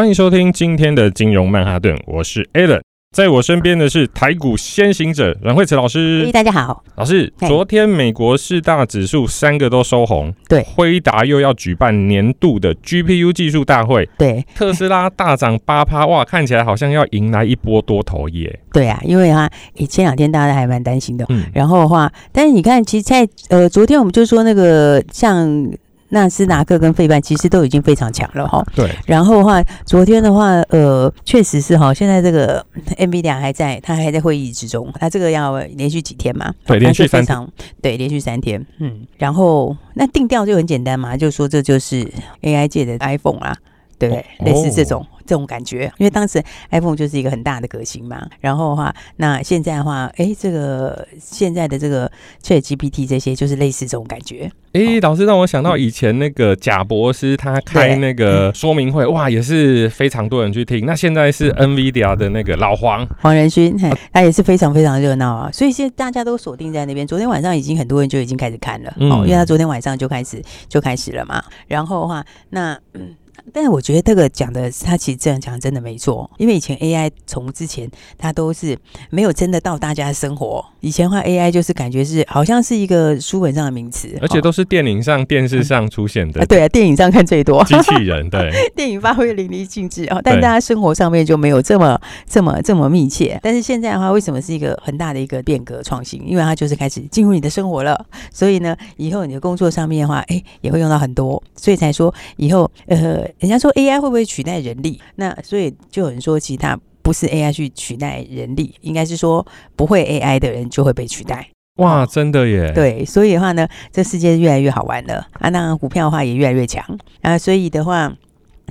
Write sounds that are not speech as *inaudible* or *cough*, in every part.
欢迎收听今天的金融曼哈顿，我是 Alan，在我身边的是台股先行者阮惠慈老师。大家好，老师，昨天美国四大指数三个都收红，对，辉达又要举办年度的 GPU 技术大会，对，特斯拉大涨八趴，哇，看起来好像要迎来一波多头耶。对啊，因为啊，前两天大家还蛮担心的，嗯，然后的话，但是你看，其实在呃，昨天我们就说那个像。纳斯达克跟费半其实都已经非常强了哈。对。然后的话，昨天的话，呃，确实是哈。现在这个 *laughs* NVIDIA 还在，他还在会议之中。他这个要连续几天嘛？对，连续三天。对，连续三天。嗯。然后那定调就很简单嘛，就说这就是 AI 界的 iPhone 啊，对不对？哦、类似这种。这种感觉，因为当时 iPhone 就是一个很大的革新嘛，然后的话，那现在的话，哎，这个现在的这个 ChatGPT 这些，就是类似这种感觉。哎，老师让我想到以前那个贾博士他开那个说明会，哇，也是非常多人去听。那现在是 NVIDIA 的那个老黄黄仁勋，他也是非常非常热闹啊。所以现在大家都锁定在那边。昨天晚上已经很多人就已经开始看了，哦，因为他昨天晚上就开始就开始了嘛。然后的话，那嗯。但是我觉得这个讲的，他其实这样讲真的没错，因为以前 AI 从之前它都是没有真的到大家的生活。以前的话 AI 就是感觉是好像是一个书本上的名词，而且都是电影上、电视上出现的。啊，对啊，电影上看最多。机器人对，*laughs* 电影发挥淋漓尽致哦，但大家生活上面就没有这么这么这么密切。但是现在的话，为什么是一个很大的一个变革创新？因为它就是开始进入你的生活了，所以呢，以后你的工作上面的话，哎，也会用到很多，所以才说以后呃。人家说 AI 会不会取代人力？那所以就有人说，其他不是 AI 去取代人力，应该是说不会 AI 的人就会被取代。哇，真的耶！对，所以的话呢，这世界越来越好玩了啊！那股票的话也越来越强啊，所以的话，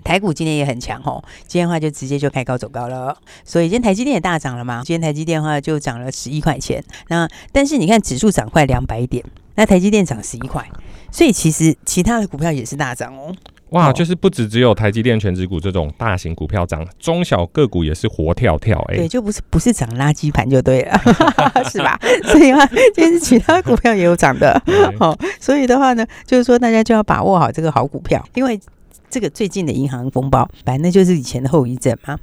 台股今天也很强哦。今天的话就直接就开高走高了，所以今天台积电也大涨了嘛。今天台积电的话就涨了十一块钱。那但是你看指数涨快两百点，那台积电涨十一块，所以其实其他的股票也是大涨哦。哇，就是不止只有台积电全职股这种大型股票涨，中小个股也是活跳跳哎、欸。对，就不是不是涨垃圾盘就对了，*laughs* 是吧？所以的话，其实其他股票也有涨的。好，所以的话呢，就是说大家就要把握好这个好股票，因为这个最近的银行风暴，反正就是以前的后遗症嘛。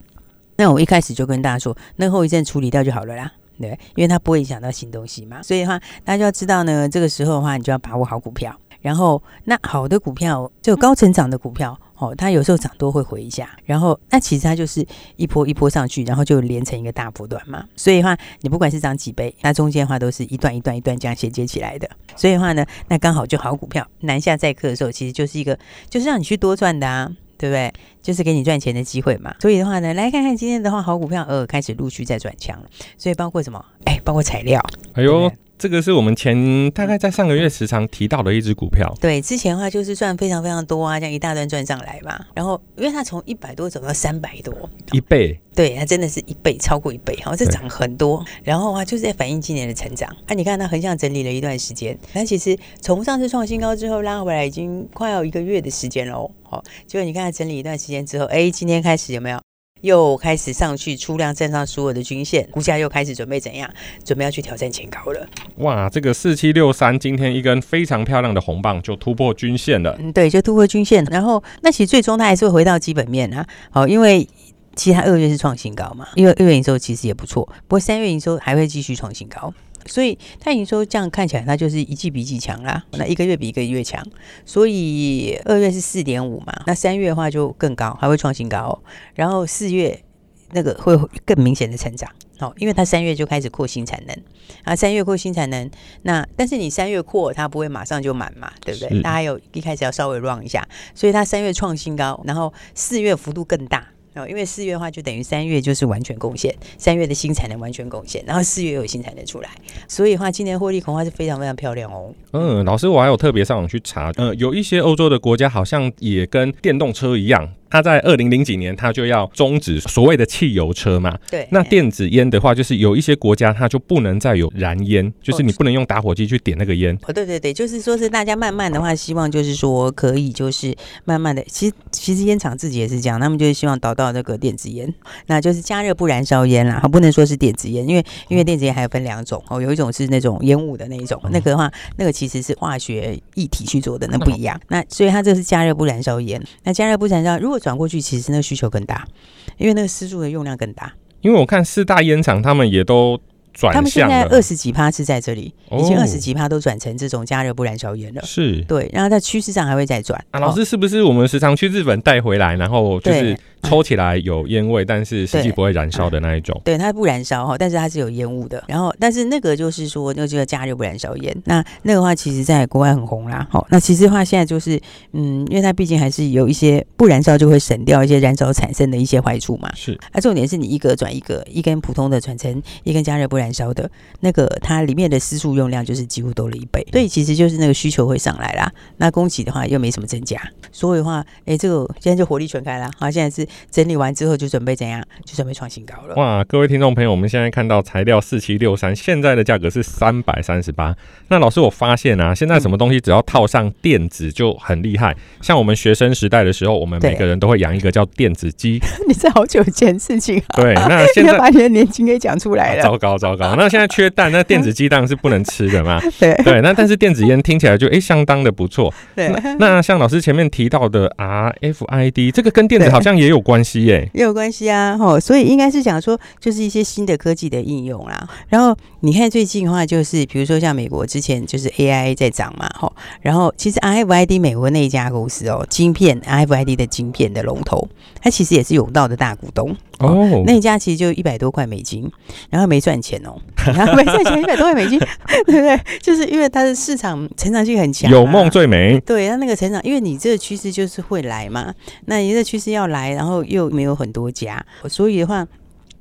那我一开始就跟大家说，那后遗症处理掉就好了啦，对，因为它不会影响到新东西嘛。所以的话，大家就要知道呢，这个时候的话，你就要把握好股票。然后，那好的股票，就高成长的股票，哦，它有时候涨多会回一下。然后，那其实它就是一波一波上去，然后就连成一个大波段嘛。所以的话，你不管是涨几倍，那中间的话都是一段一段一段这样衔接起来的。所以的话呢，那刚好就好股票南下载客的时候，其实就是一个就是让你去多赚的啊，对不对？就是给你赚钱的机会嘛。所以的话呢，来看看今天的话，好股票呃开始陆续在转强了。所以包括什么？哎，包括材料。哎呦。这个是我们前大概在上个月时常提到的一只股票。对，之前的话就是赚非常非常多啊，这样一大段赚上来嘛。然后，因为它从一百多走到三百多，一倍。对，它真的是一倍，超过一倍，好，这涨很多。然后啊，就是在反映今年的成长。啊，你看它横向整理了一段时间，但其实从上次创新高之后拉回来，已经快要一个月的时间喽。好，结果你看它整理一段时间之后，哎，今天开始有没有？又开始上去，出量站上所有的均线，股价又开始准备怎样？准备要去挑战前高了。哇，这个四七六三今天一根非常漂亮的红棒就突破均线了。嗯，对，就突破均线。然后，那其实最终它还是会回到基本面啊。好，因为其实它二月是创新高嘛，因为二月营收其实也不错，不过三月营收还会继续创新高。所以他已经说这样看起来，它就是一季比一季强啦。那一个月比一个月强，所以二月是四点五嘛，那三月的话就更高，还会创新高哦。然后四月那个会更明显的成长，哦，因为它三月就开始扩新产能啊，三月扩新产能，那但是你三月扩它不会马上就满嘛，对不对？它还有一开始要稍微 run 一下，所以它三月创新高，然后四月幅度更大。哦，因为四月的话，就等于三月就是完全贡献，三月的新产能完全贡献，然后四月有新产能出来，所以的话，今年获利恐怕是非常非常漂亮哦。嗯，老师，我还有特别上网去查，呃，有一些欧洲的国家好像也跟电动车一样，它在二零零几年，它就要终止所谓的汽油车嘛。对。那电子烟的话，就是有一些国家它就不能再有燃烟，就是你不能用打火机去点那个烟。哦，对对对，就是说是大家慢慢的话，希望就是说可以就是慢慢的，其实其实烟厂自己也是这样，他们就是希望导到那个电子烟，那就是加热不燃烧烟啦，不能说是电子烟，因为因为电子烟还有分两种哦，有一种是那种烟雾的那一种，那个的话，那个其实是化学液体去做的，那不一样。那所以它这是加热不燃烧烟，那加热不燃烧，如果转过去，其实那个需求更大，因为那个私柱的用量更大。因为我看四大烟厂，他们也都转。他们现在二十几趴是在这里，已经二十几趴都转成这种加热不燃烧烟了。是，对，然后在趋势上还会再转。啊，老师是不是我们时常去日本带回来，然后就是抽起来有烟味，但是实际不会燃烧的那一种？对，它不燃烧哈，但是它是有烟雾的。然后，但是那个就是说，那个就叫加热不燃烧烟。那那个话其实在国外很红啦。好，那其实的话现在就是，嗯，因为它毕竟还是有一些不燃烧就会省掉一些燃烧产生的一些坏处嘛。是。那重点是你一个转一个，一根普通的转成一根加热不燃烧的。那个它里面的私处用量就是几乎多了一倍，所以其实就是那个需求会上来啦。那供给的话又没什么增加，所以的话，哎，这个现在就火力全开啦。好，现在是整理完之后就准备怎样？就准备创新高了。哇，各位听众朋友，我们现在看到材料四七六三，现在的价格是三百三十八。那老师，我发现啊，现在什么东西只要套上电子就很厉害。像我们学生时代的时候，我们每个人都会养一个叫电子鸡。*laughs* 你是好久以前事情啊？对，那 *laughs* 现在把你的年轻给讲出来了。糟糕糟糕，*laughs* 那现在缺。蛋那电子鸡当然是不能吃的嘛。对对，那但是电子烟听起来就哎、欸、相当的不错。对，那，那像老师前面提到的 RFID，这个跟电子好像也有关系耶。也有关系啊，吼，所以应该是讲说就是一些新的科技的应用啦。然后你看最近的话，就是比如说像美国之前就是 AIA 在涨嘛，吼，然后其实 RFID 美国那一家公司哦，晶片 RFID 的晶片的龙头，它其实也是永道的大股东哦。那一家其实就一百多块美金，然后没赚钱哦。*laughs* 没赚钱一百多块美金，*laughs* 对不对？就是因为它的市场成长性很强，有梦最美。对，它那个成长，因为你这个趋势就是会来嘛。那你这趋势要来，然后又没有很多家，所以的话。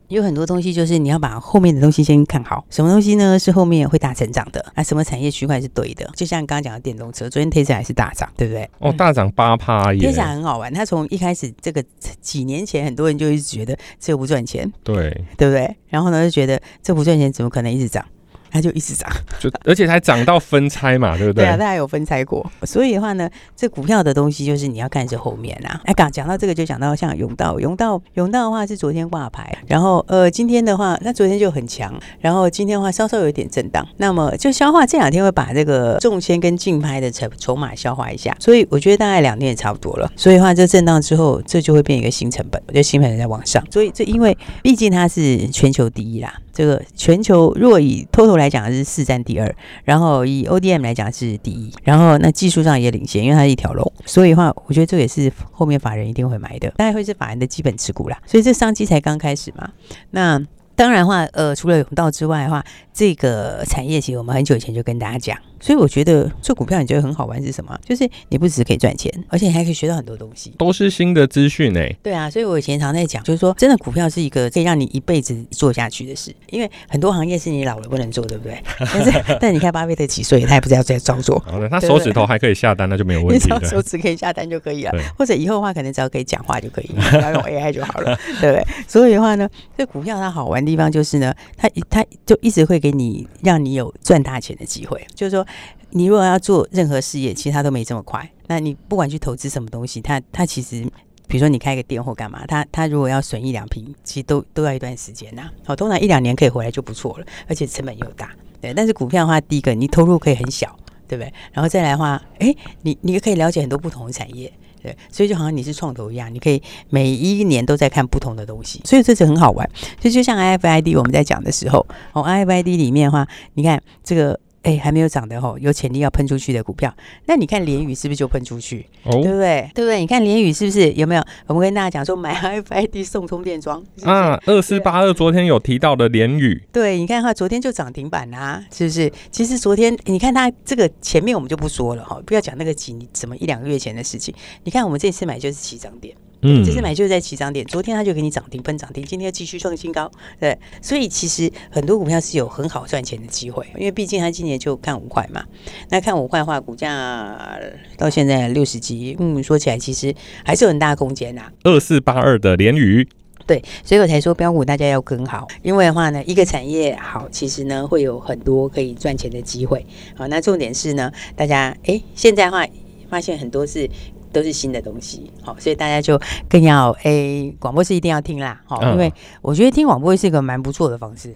有很多东西，就是你要把后面的东西先看好。什么东西呢？是后面会大成长的啊？什么产业区块是对的？就像刚刚讲的电动车，昨天 Tesla 还是大涨，对不对？哦，大涨八趴耶！Tesla 很好玩，它从一开始这个几年前，很多人就一直觉得这个不赚钱，对对不对？然后呢，就觉得这不赚钱，怎么可能一直涨？它就一直涨，*laughs* 就而且还涨到分拆嘛，对不对？对啊，它还有分拆过。所以的话呢，这股票的东西就是你要看是后面啊。哎，刚讲到这个，就讲到像永道，永道，永道的话是昨天挂牌，然后呃，今天的话，那昨天就很强，然后今天的话稍稍有一点震荡。那么就消化这两天会把这个中签跟竞拍的筹筹码消化一下，所以我觉得大概两天也差不多了。所以的话，这震荡之后，这就会变一个新成本，我觉得新成本在往上。所以这因为毕竟它是全球第一啦。这个全球若以 total 来讲是四占第二，然后以 ODM 来讲是第一，然后那技术上也领先，因为它是一条龙，所以的话，我觉得这也是后面法人一定会买的，大概会是法人的基本持股啦。所以这商机才刚开始嘛，那当然的话，呃，除了永道之外的话，这个产业其实我们很久以前就跟大家讲。所以我觉得做股票你觉得很好玩是什么？就是你不只是可以赚钱，而且你还可以学到很多东西，都是新的资讯哎。对啊，所以我以前常在讲，就是说真的股票是一个可以让你一辈子做下去的事，因为很多行业是你老了不能做，对不对？但是 *laughs* 但你看巴菲特几岁，他也不知道在操作。好的，他手指头还可以下单，那就没有问题了。手指可以下单就可以了，或者以后的话可能只要可以讲话就可以，不要用 AI 就好了，对不对？所以的话呢，这股票它好玩的地方就是呢，它它就一直会给你让你有赚大钱的机会，就是说。你如果要做任何事业，其实它都没这么快。那你不管去投资什么东西，它它其实，比如说你开个店或干嘛，它它如果要损一两瓶，其实都都要一段时间呐。好，通常一两年可以回来就不错了，而且成本又大。对，但是股票的话，第一个你投入可以很小，对不对？然后再来的话，哎，你你也可以了解很多不同的产业，对，所以就好像你是创投一样，你可以每一年都在看不同的东西，所以这是很好玩。所以就像 i f i d 我们在讲的时候，哦 i f i d 里面的话，你看这个。哎，还没有涨的吼，有潜力要喷出去的股票，那你看联宇是不是就喷出去？哦，对不对？对不对？你看联宇是不是有没有？我们跟大家讲说，买 *laughs* RFID 送充电桩啊，二四八二昨天有提到的联宇，对，你看哈，昨天就涨停板啊，是不是？其实昨天你看它这个前面我们就不说了哈，不要讲那个几什么一两个月前的事情。你看我们这次买就是起涨点。嗯，这次买就是在起涨点，昨天它就给你涨停分涨停，今天继续创新高，对，所以其实很多股票是有很好赚钱的机会，因为毕竟它今年就看五块嘛，那看五块的话，股价到现在六十几，嗯，说起来其实还是有很大空间呐。二四八二的联宇。对，所以我才说标股大家要跟好，因为的话呢，一个产业好，其实呢会有很多可以赚钱的机会。好，那重点是呢，大家哎，现在的话发现很多是都是新的东西，好，所以大家就更要诶，广播是一定要听啦，好，因为我觉得听广播是一个蛮不错的方式。嗯、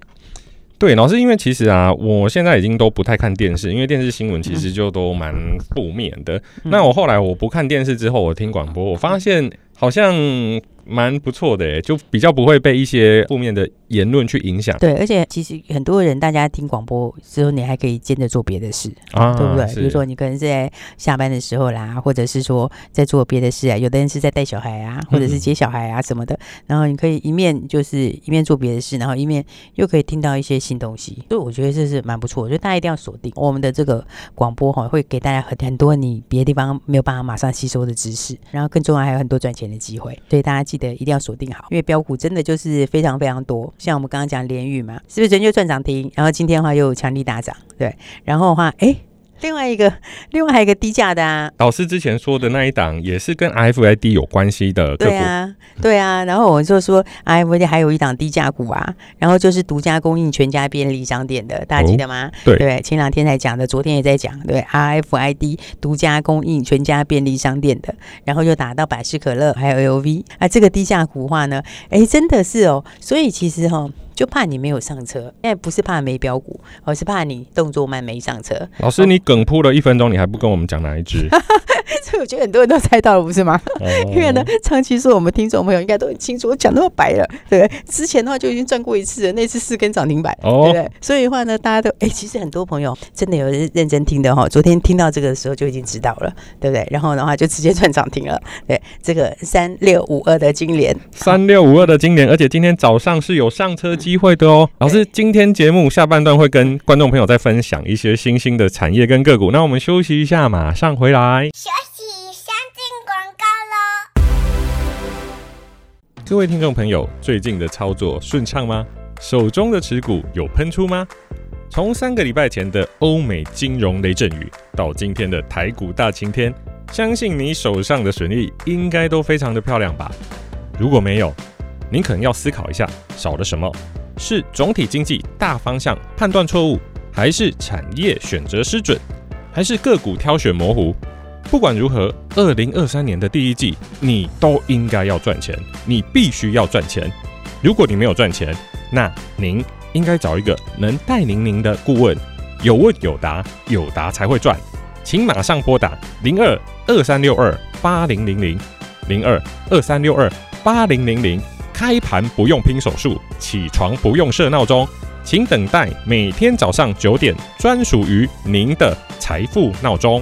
对，老师，因为其实啊，我现在已经都不太看电视，因为电视新闻其实就都蛮负面的。嗯、那我后来我不看电视之后，我听广播，我发现好像。蛮不错的诶，就比较不会被一些负面的言论去影响。对，而且其实很多人，大家听广播之后，你还可以兼着做别的事，啊、对不对？比如说你可能是在下班的时候啦，或者是说在做别的事啊。有的人是在带小孩啊，或者是接小孩啊什么的。嗯、然后你可以一面就是一面做别的事，然后一面又可以听到一些新东西。所以我觉得这是蛮不错。我觉得大家一定要锁定我们的这个广播哈，会给大家很很多你别的地方没有办法马上吸收的知识，然后更重要还有很多赚钱的机会。所以大家记。对，一定要锁定好，因为标股真的就是非常非常多。像我们刚刚讲联宇嘛，是不是昨天就赚涨停？然后今天的话又强力大涨，对，然后的话，哎。另外一个，*laughs* 另外还有一个低价的啊，老师之前说的那一档也是跟 RFID 有关系的，对啊，对啊。然后我就说 RFID 还有一档低价股啊，然后就是独家供应全家便利商店的，大家记得吗？哦、对，对，前两天才讲的，昨天也在讲，对，RFID 独家供应全家便利商店的，然后又打到百事可乐还有 LV 啊，这个低价股的话呢，哎，真的是哦，所以其实哈、哦。就怕你没有上车，现在不是怕没标股，而是怕你动作慢没上车。老师，你梗铺了一分钟，你还不跟我们讲哪一支？*laughs* *laughs* 所以我觉得很多人都猜到了，不是吗？哦、因为呢，长期是我们听众朋友应该都很清楚，我讲那么白了，对不对？之前的话就已经赚过一次了，那次四根涨停板，哦、对不对？所以的话呢，大家都哎，其实很多朋友真的有认真听的哈。昨天听到这个的时候就已经知道了，对不对？然后的话就直接赚涨停了。对，这个三六五二的金莲，三六五二的金莲，而且今天早上是有上车机会的哦。老师，今天节目下半段会跟观众朋友再分享一些新兴的产业跟个股。那我们休息一下，马上回来。各位听众朋友，最近的操作顺畅吗？手中的持股有喷出吗？从三个礼拜前的欧美金融雷阵雨，到今天的台股大晴天，相信你手上的损益应该都非常的漂亮吧？如果没有，您可能要思考一下，少了什么？是总体经济大方向判断错误，还是产业选择失准，还是个股挑选模糊？不管如何，二零二三年的第一季，你都应该要赚钱，你必须要赚钱。如果你没有赚钱，那您应该找一个能带领您的顾问，有问有答，有答才会赚。请马上拨打零二二三六二八零零零零二二三六二八零零零。开盘不用拼手速，起床不用设闹钟，请等待每天早上九点专属于您的财富闹钟。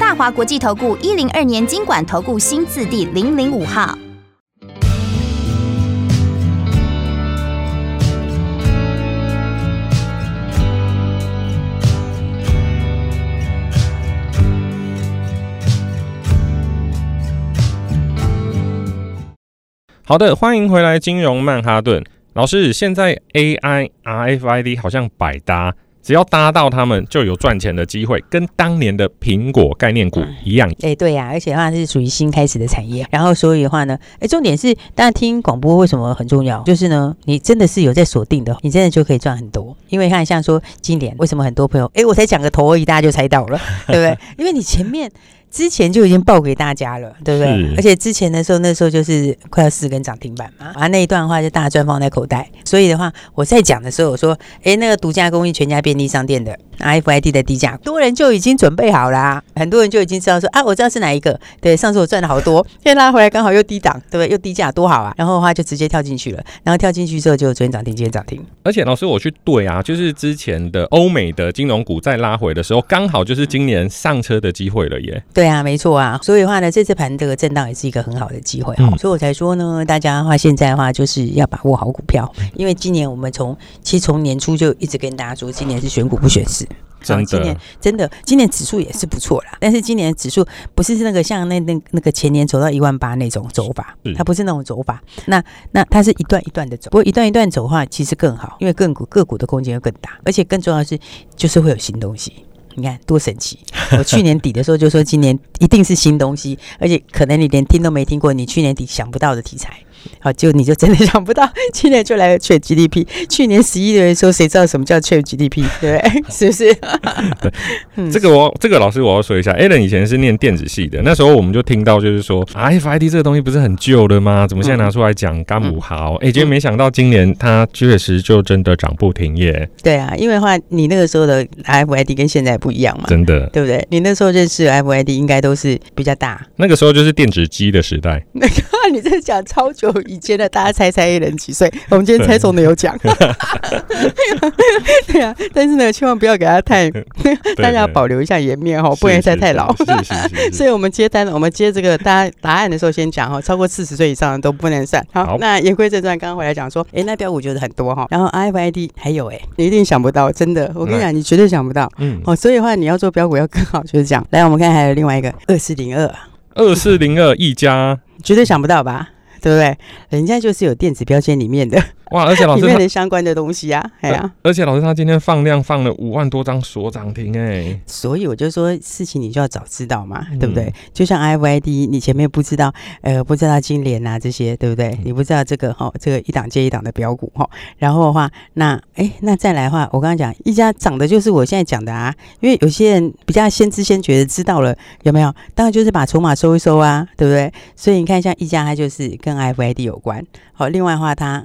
大华国际投顾一零二年金管投顾新字第零零五号。好的，欢迎回来，金融曼哈顿老师。现在 AI、RFID 好像百搭。只要搭到他们，就有赚钱的机会，跟当年的苹果概念股一样。哎、嗯，对呀、啊，而且的话是属于新开始的产业。然后所以的话呢，哎，重点是，大家听广播为什么很重要？就是呢，你真的是有在锁定的，你真的就可以赚很多。因为看像说今年为什么很多朋友，哎，我才讲个头而已，大家就猜到了，对不对？*laughs* 因为你前面。之前就已经报给大家了，对不对？而且之前的时候，那时候就是快要四根涨停板嘛，啊，那一段的话就大赚放在口袋。所以的话，我在讲的时候，我说，哎，那个独家公益全家便利商店的 RFID 的低价，多人就已经准备好啦，很多人就已经知道说，啊，我知道是哪一个。对，上次我赚了好多，现在拉回来刚好又低档，对不对？又低价，多好啊！然后的话就直接跳进去了，然后跳进去之后就昨天涨停，今天涨停。而且老师，我去对啊，就是之前的欧美的金融股在拉回的时候，刚好就是今年上车的机会了耶。对啊，没错啊。所以的话呢，这次盘这个震荡也是一个很好的机会哈、嗯，所以我才说呢，大家的话现在的话就是要把握好股票，因为今年我们从其实从年初就一直跟大家说，今年是选股不选市，真的，今年真的今年指数也是不错啦，但是今年指数不是那个像那那那个前年走到一万八那种走法，它不是那种走法，那那它是一段一段的走，不过一段一段走的话其实更好，因为个股个股的空间会更大，而且更重要的是就是会有新东西。你看多神奇！*laughs* 我去年底的时候就说，今年一定是新东西，而且可能你连听都没听过，你去年底想不到的题材。好，*laughs* 就你就真的想不到，*laughs* 今年就来了 ChatGPT。去年十一月的时候，谁知道什么叫 ChatGPT？对不对？*laughs* 是不是？对，这个我这个老师我要说一下，Alan 以前是念电子系的，那时候我们就听到就是说，RFID 这个东西不是很旧的吗？怎么现在拿出来讲？干母号？哎，结果没想到今年它确实就真的涨不停耶。对啊，因为的话你那个时候的 RFID 跟现在不一样嘛，真的，对不对？你那时候认识的 RFID 应该都是比较大，那个时候就是电子机的时代。那个你在讲超久。以前的大家猜猜一人几岁？我们今天猜中的有奖。对啊，但是呢，千万不要给他太，*laughs* *laughs* 大家要保留一下颜面哈，不能猜太老。*laughs* 所以，我们接单，我们接这个大家答案的时候先讲哈，超过四十岁以上的都不能算。好，那言归正传，刚刚回来讲说，哎，那标股就是很多哈，然后 RFID 还有哎，你一定想不到，真的，我跟你讲，你绝对想不到。嗯，哦，所以的话，你要做标股要更好，就是这样。来，我们看还有另外一个二四零二，二四零二一家，绝对想不到吧？对不对？人家就是有电子标签里面的。哇！而且老师，里面的相关的东西啊，哎呀，而且老师他今天放量放了五万多张锁涨停哎，所以我就说事情你就要早知道嘛，对不对？就像 RFID，你前面不知道，呃，不知道金联啊这些，对不对？你不知道这个哈，这个一档接一档的标股哈，然后的话，那哎，那再来的话，我刚刚讲一家涨的就是我现在讲的啊，因为有些人比较先知先觉的知道了有没有？当然就是把筹码收一收啊，对不对？所以你看像一家，它就是跟 RFID 有关，好，另外的话它。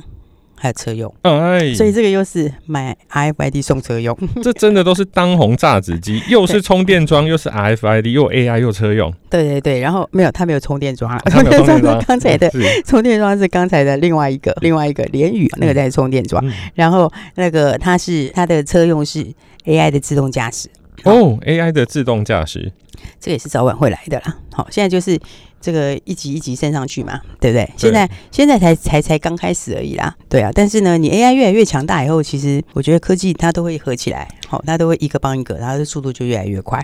还有车用，哎，所以这个又是买 RFID 送车用，*laughs* 这真的都是当红榨汁机，又是充电桩，又是 RFID，又 AI 又车用。对对对，然后没有，它没有充电桩，充电桩。*laughs* 是刚才的，*laughs* 充电桩是刚才的另外一个，另外一个联宇那个在充电桩，然后那个它是它的车用是 AI 的自动驾驶。哦，AI 的自动驾驶，这个也是早晚会来的啦。好，现在就是。这个一级一级升上去嘛，对不对？现在现在才才才刚开始而已啦，对啊。但是呢，你 AI 越来越强大以后，其实我觉得科技它都会合起来，好，它都会一个帮一个，它的速度就越来越快。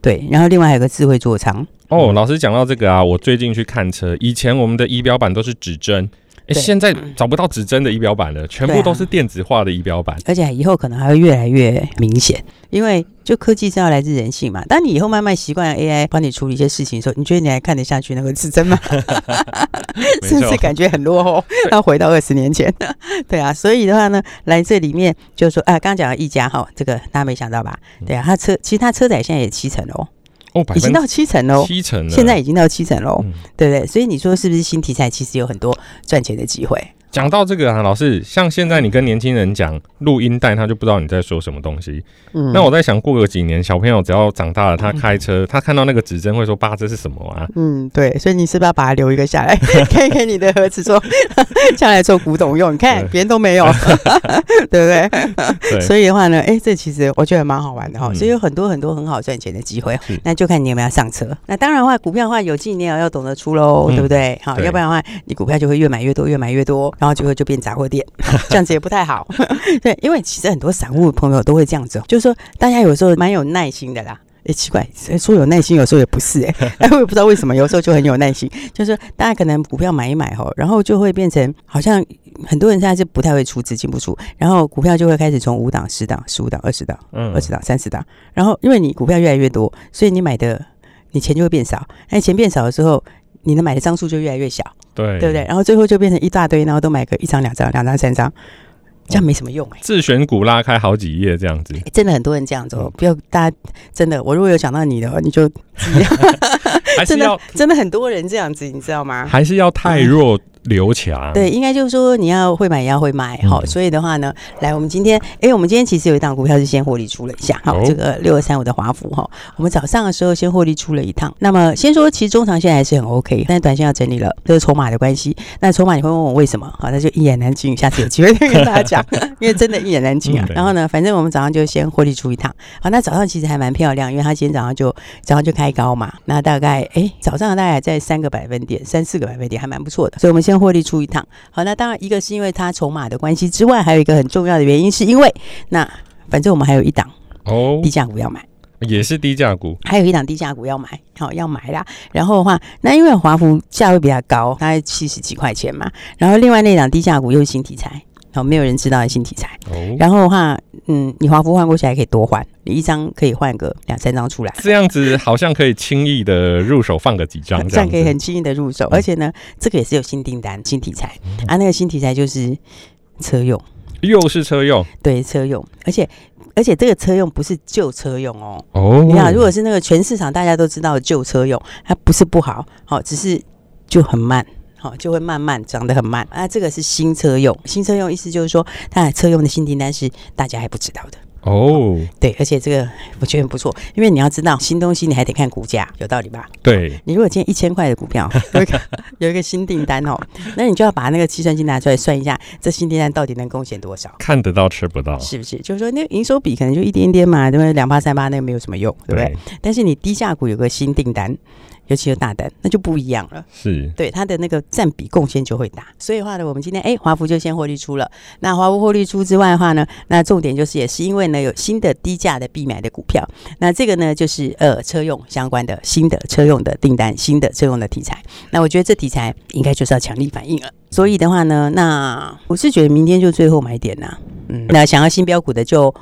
对，然后另外还有个智慧座舱。哦，老师讲到这个啊，我最近去看车，以前我们的仪表板都是指针。现在找不到指针的仪表板了，全部都是电子化的仪表板，而且以后可能还会越来越明显，因为就科技是要来自人性嘛。当你以后慢慢习惯了 AI 帮你处理一些事情的时候，你觉得你还看得下去那个指针吗？*laughs* 是不是感觉很落后？要回到二十年前。*laughs* 对啊，所以的话呢，来这里面就是说，啊，刚刚讲到一家哈，这个大家没想到吧？对啊，它车其实它车载现在也七成哦。哦，已经到七成喽，七成，现在已经到七成喽，嗯、对不对？所以你说是不是新题材其实有很多赚钱的机会？讲到这个啊，老师，像现在你跟年轻人讲录音带，他就不知道你在说什么东西。嗯，那我在想，过个几年，小朋友只要长大了，他开车，他看到那个指针会说：“爸，这是什么啊？”嗯，对。所以你是不是要把它留一个下来，*laughs* 可以给你的儿子说，*laughs* 将来做古董用？你看别人都没有，*laughs* 对不对？对。所以的话呢，哎，这其实我觉得蛮好玩的哈。所以有很多很多很好赚钱的机会，那就看你有没有上车。那当然的话，股票的话，有进你也要懂得出喽，对不对？好，要不然的话，你股票就会越买越多，越买越多。然后就会就变杂货店，*laughs* 这样子也不太好。*laughs* 对，因为其实很多散户朋友都会这样子，就是说大家有时候蛮有耐心的啦。哎，奇怪，说有耐心，有时候也不是哎。*laughs* 哎，我也不知道为什么，有时候就很有耐心。就是说大家可能股票买一买吼，然后就会变成好像很多人现在是不太会出资金不出，然后股票就会开始从五档、十档、十五档、二十档、二十档、三十档，然后因为你股票越来越多，所以你买的你钱就会变少。那钱变少的时候，你能买的张数就越来越小。对，对不对？然后最后就变成一大堆，然后都买个一张、两张、两张、三张，这样没什么用哎、欸。自选股拉开好几页这样子，欸、真的很多人这样做。不要大家真的，我如果有讲到你的话，你就 *laughs* *laughs* 还是要真的很多人这样子，你知道吗？还是要太弱。嗯刘强，对，应该就是说你要会买也要会卖，好、嗯，所以的话呢，来，我们今天，哎、欸，我们今天其实有一档股票是先获利出了一下，好，哦、这个六二三五的华孚哈，我们早上的时候先获利出了一趟。那么先说，其实中长线还是很 OK，但是短线要整理了，这是筹码的关系。那筹码你会问我为什么？好，那就一言难尽，下次有机会再跟大家讲，*laughs* 因为真的一言难尽啊。然后呢，反正我们早上就先获利出一趟，好，那早上其实还蛮漂亮，因为它今天早上就早上就开高嘛，那大概哎、欸、早上大概在三个百分点，三四个百分点还蛮不错的，所以我们先获利出一趟。好，那当然一个是因为它筹码的关系之外，还有一个很重要的原因，是因为那反正我们还有一档哦低价股要买，也是低价股，还有一档低价股要买，好要买啦。然后的话，那因为华孚价位比较高，大概七十几块钱嘛。然后另外那档低价股又是新题材。好，没有人知道的新题材。哦，然后的话，嗯，你华服换过去还可以多换，你一张可以换个两三张出来。这样子好像可以轻易的入手，放个几张这样，可以很轻易的入手。而且呢，这个也是有新订单、新题材啊。那个新题材就是车用，又是车用，对，车用。而且而且这个车用不是旧车用哦。哦，你看，如果是那个全市场大家都知道的旧车用，它不是不好，好，只是就很慢。好，就会慢慢长得很慢啊。这个是新车用，新车用意思就是说，它的车用的新订单是大家还不知道的哦。对，而且这个我觉得很不错，因为你要知道新东西，你还得看股价，有道理吧？对，你如果今天一千块的股票有一个有一个新订单哦，那你就要把那个计算机拿出来算一下，这新订单到底能贡献多少？看得到吃不到，是不是？就是说，那个营收比可能就一点点嘛，对不对？两八三八那个没有什么用，对不对？对，但是你低价股有个新订单。尤其是大单，那就不一样了。是，对它的那个占比贡献就会大。所以的话呢，我们今天哎，华孚就先获利出了。那华孚获利出之外的话呢，那重点就是也是因为呢有新的低价的必买的股票。那这个呢就是呃车用相关的新的车用的订单，新的车用的题材。那我觉得这题材应该就是要强力反应了。所以的话呢，那我是觉得明天就最后买点呐。嗯，那想要新标股的就。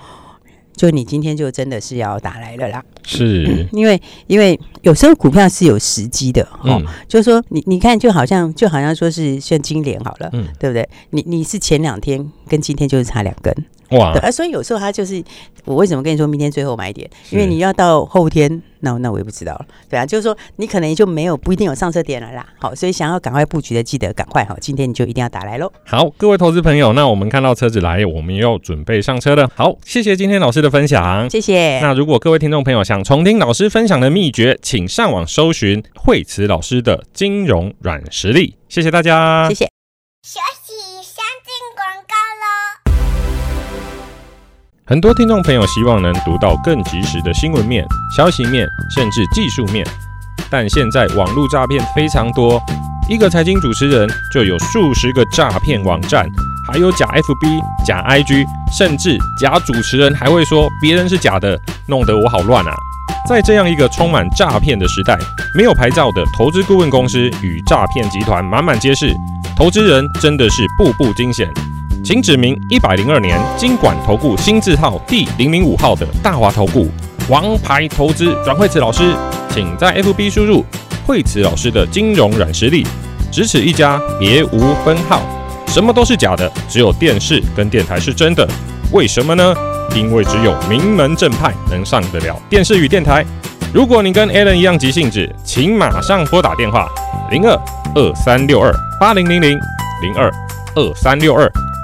就你今天就真的是要打来了啦，是，嗯、*clears throat* 因为因为有时候股票是有时机的哦，嗯、就是说你你看就好像就好像说是像金联好了，嗯，对不对？你你是前两天跟今天就是差两根。哇！对啊，所以有时候他就是我为什么跟你说明天最后买点？因为你要到后天，那那我也不知道了。对啊，就是说你可能就没有不一定有上车点了啦。好，所以想要赶快布局的，记得赶快哈，今天你就一定要打来喽。好，各位投资朋友，那我们看到车子来，我们又要准备上车了。好，谢谢今天老师的分享，谢谢。那如果各位听众朋友想重听老师分享的秘诀，请上网搜寻惠慈老师的金融软实力。谢谢大家，谢谢。很多听众朋友希望能读到更及时的新闻面、消息面，甚至技术面。但现在网络诈骗非常多，一个财经主持人就有数十个诈骗网站，还有假 FB、假 IG，甚至假主持人还会说别人是假的，弄得我好乱啊！在这样一个充满诈骗的时代，没有牌照的投资顾问公司与诈骗集团满满皆是，投资人真的是步步惊险。请指明一百零二年金管投顾新字号第零零五号的大华投顾王牌投资阮慧慈老师，请在 FB 输入慧慈老师的金融软实力，只此一家，别无分号。什么都是假的，只有电视跟电台是真的。为什么呢？因为只有名门正派能上得了电视与电台。如果你跟 Alan 一样急性子，请马上拨打电话零二二三六二八零零零零二二三六二